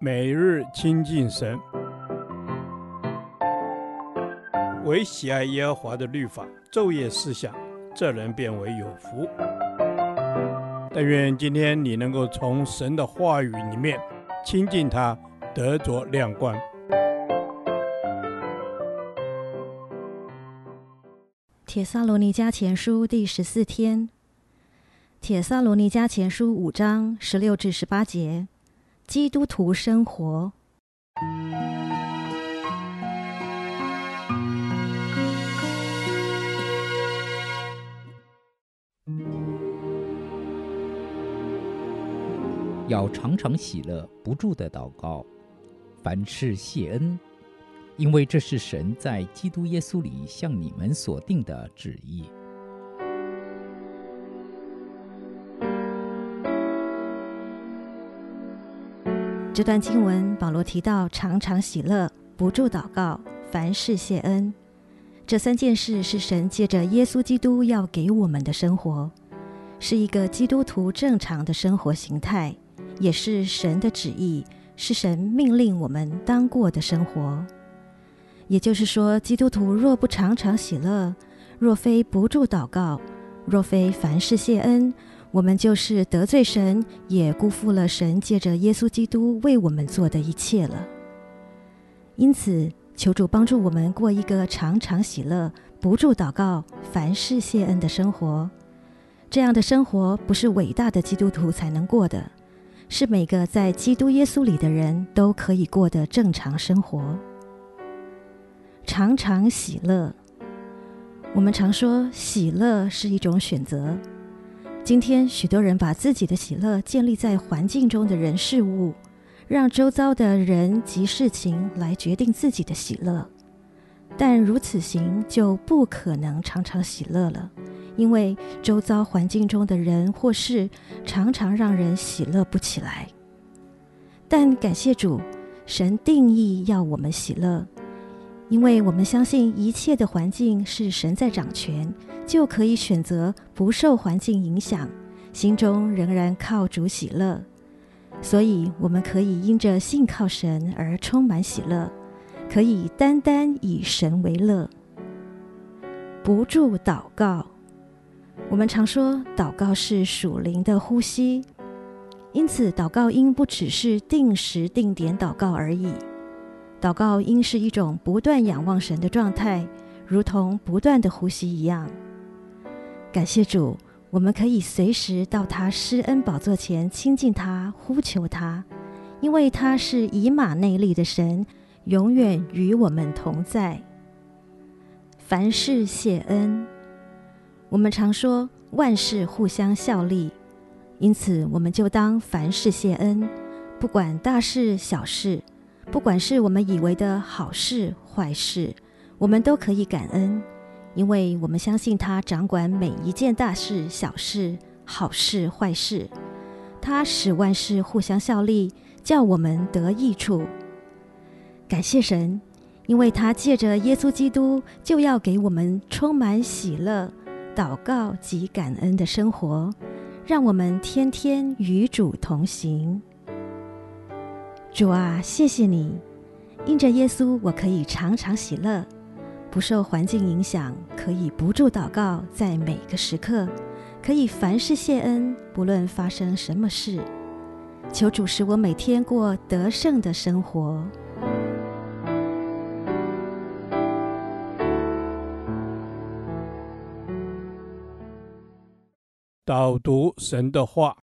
每日亲近神，唯喜爱耶和华的律法，昼夜思想，这人便为有福。但愿今天你能够从神的话语里面亲近他，得着亮光。帖撒罗尼迦前书第十四天，帖撒罗尼迦前书五章十六至十八节。基督徒生活，要常常喜乐，不住的祷告，凡事谢恩，因为这是神在基督耶稣里向你们所定的旨意。这段经文，保罗提到常常喜乐、不住祷告、凡事谢恩，这三件事是神借着耶稣基督要给我们的生活，是一个基督徒正常的生活形态，也是神的旨意，是神命令我们当过的生活。也就是说，基督徒若不常常喜乐，若非不住祷告，若非凡事谢恩，我们就是得罪神，也辜负了神借着耶稣基督为我们做的一切了。因此，求主帮助我们过一个常常喜乐、不住祷告、凡事谢恩的生活。这样的生活不是伟大的基督徒才能过的，是每个在基督耶稣里的人都可以过的正常生活。常常喜乐，我们常说喜乐是一种选择。今天，许多人把自己的喜乐建立在环境中的人事物，让周遭的人及事情来决定自己的喜乐。但如此行就不可能常常喜乐了，因为周遭环境中的人或事常常让人喜乐不起来。但感谢主，神定义要我们喜乐。因为我们相信一切的环境是神在掌权，就可以选择不受环境影响，心中仍然靠主喜乐。所以，我们可以因着信靠神而充满喜乐，可以单单以神为乐。不住祷告，我们常说祷告是属灵的呼吸，因此祷告应不只是定时定点祷告而已。祷告应是一种不断仰望神的状态，如同不断的呼吸一样。感谢主，我们可以随时到他施恩宝座前亲近他，呼求他，因为他是以马内利的神，永远与我们同在。凡事谢恩，我们常说万事互相效力，因此我们就当凡事谢恩，不管大事小事。不管是我们以为的好事坏事，我们都可以感恩，因为我们相信他掌管每一件大事小事、好事坏事，他使万事互相效力，叫我们得益处。感谢神，因为他借着耶稣基督，就要给我们充满喜乐、祷告及感恩的生活，让我们天天与主同行。主啊，谢谢你，因着耶稣，我可以常常喜乐，不受环境影响，可以不住祷告，在每个时刻，可以凡事谢恩，不论发生什么事。求主使我每天过得胜的生活。导读神的话。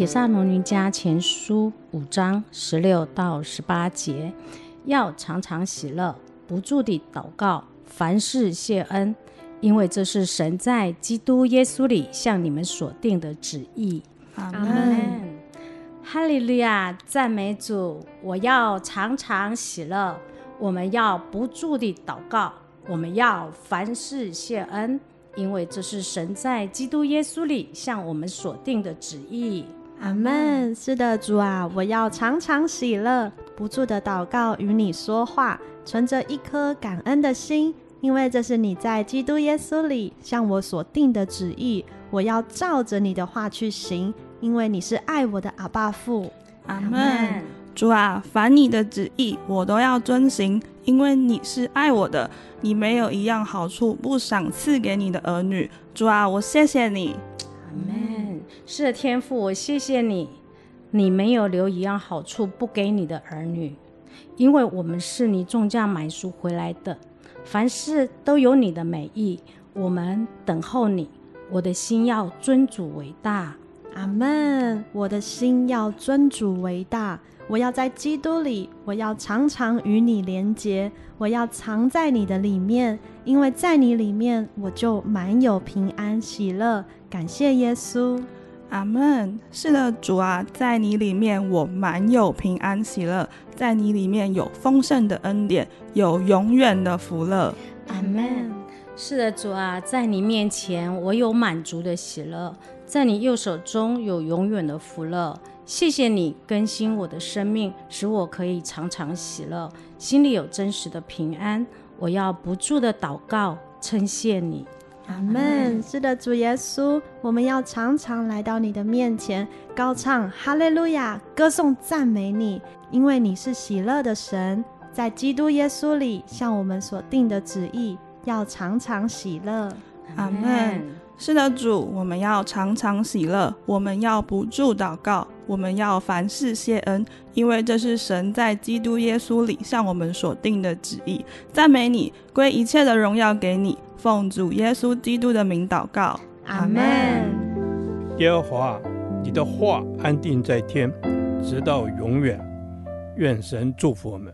帖撒罗尼迦前书五章十六到十八节，要常常喜乐，不住地祷告，凡事谢恩，因为这是神在基督耶稣里向你们所定的旨意。阿门。哈利路亚，赞美主！我要常常喜乐，我们要不住地祷告，我们要凡事谢恩，因为这是神在基督耶稣里向我们所定的旨意。阿门。是的，主啊，我要常常喜乐，不住的祷告，与你说话，存着一颗感恩的心，因为这是你在基督耶稣里向我所定的旨意。我要照着你的话去行，因为你是爱我的阿爸父。阿门。主啊，凡你的旨意，我都要遵行，因为你是爱我的。你没有一样好处不赏赐给你的儿女。主啊，我谢谢你。是的，天父，我谢谢你。你没有留一样好处不给你的儿女，因为我们是你重价买赎回来的。凡事都有你的美意，我们等候你。我的心要尊主为大。阿门。我的心要尊主为大。我要在基督里，我要常常与你连结，我要藏在你的里面，因为在你里面我就满有平安喜乐。感谢耶稣。阿门。是的，主啊，在你里面我满有平安喜乐，在你里面有丰盛的恩典，有永远的福乐。阿门。是的，主啊，在你面前我有满足的喜乐，在你右手中有永远的福乐。谢谢你更新我的生命，使我可以常常喜乐，心里有真实的平安。我要不住的祷告，称谢你。阿门。是的，主耶稣，我们要常常来到你的面前，高唱哈利路亚，歌颂赞美你，因为你是喜乐的神，在基督耶稣里向我们所定的旨意，要常常喜乐。阿门。是的，主，我们要常常喜乐，我们要不住祷告，我们要凡事谢恩，因为这是神在基督耶稣里向我们所定的旨意。赞美你，归一切的荣耀给你。奉主耶稣基督的名祷告，阿门。耶和华，你的话安定在天，直到永远。愿神祝福我们。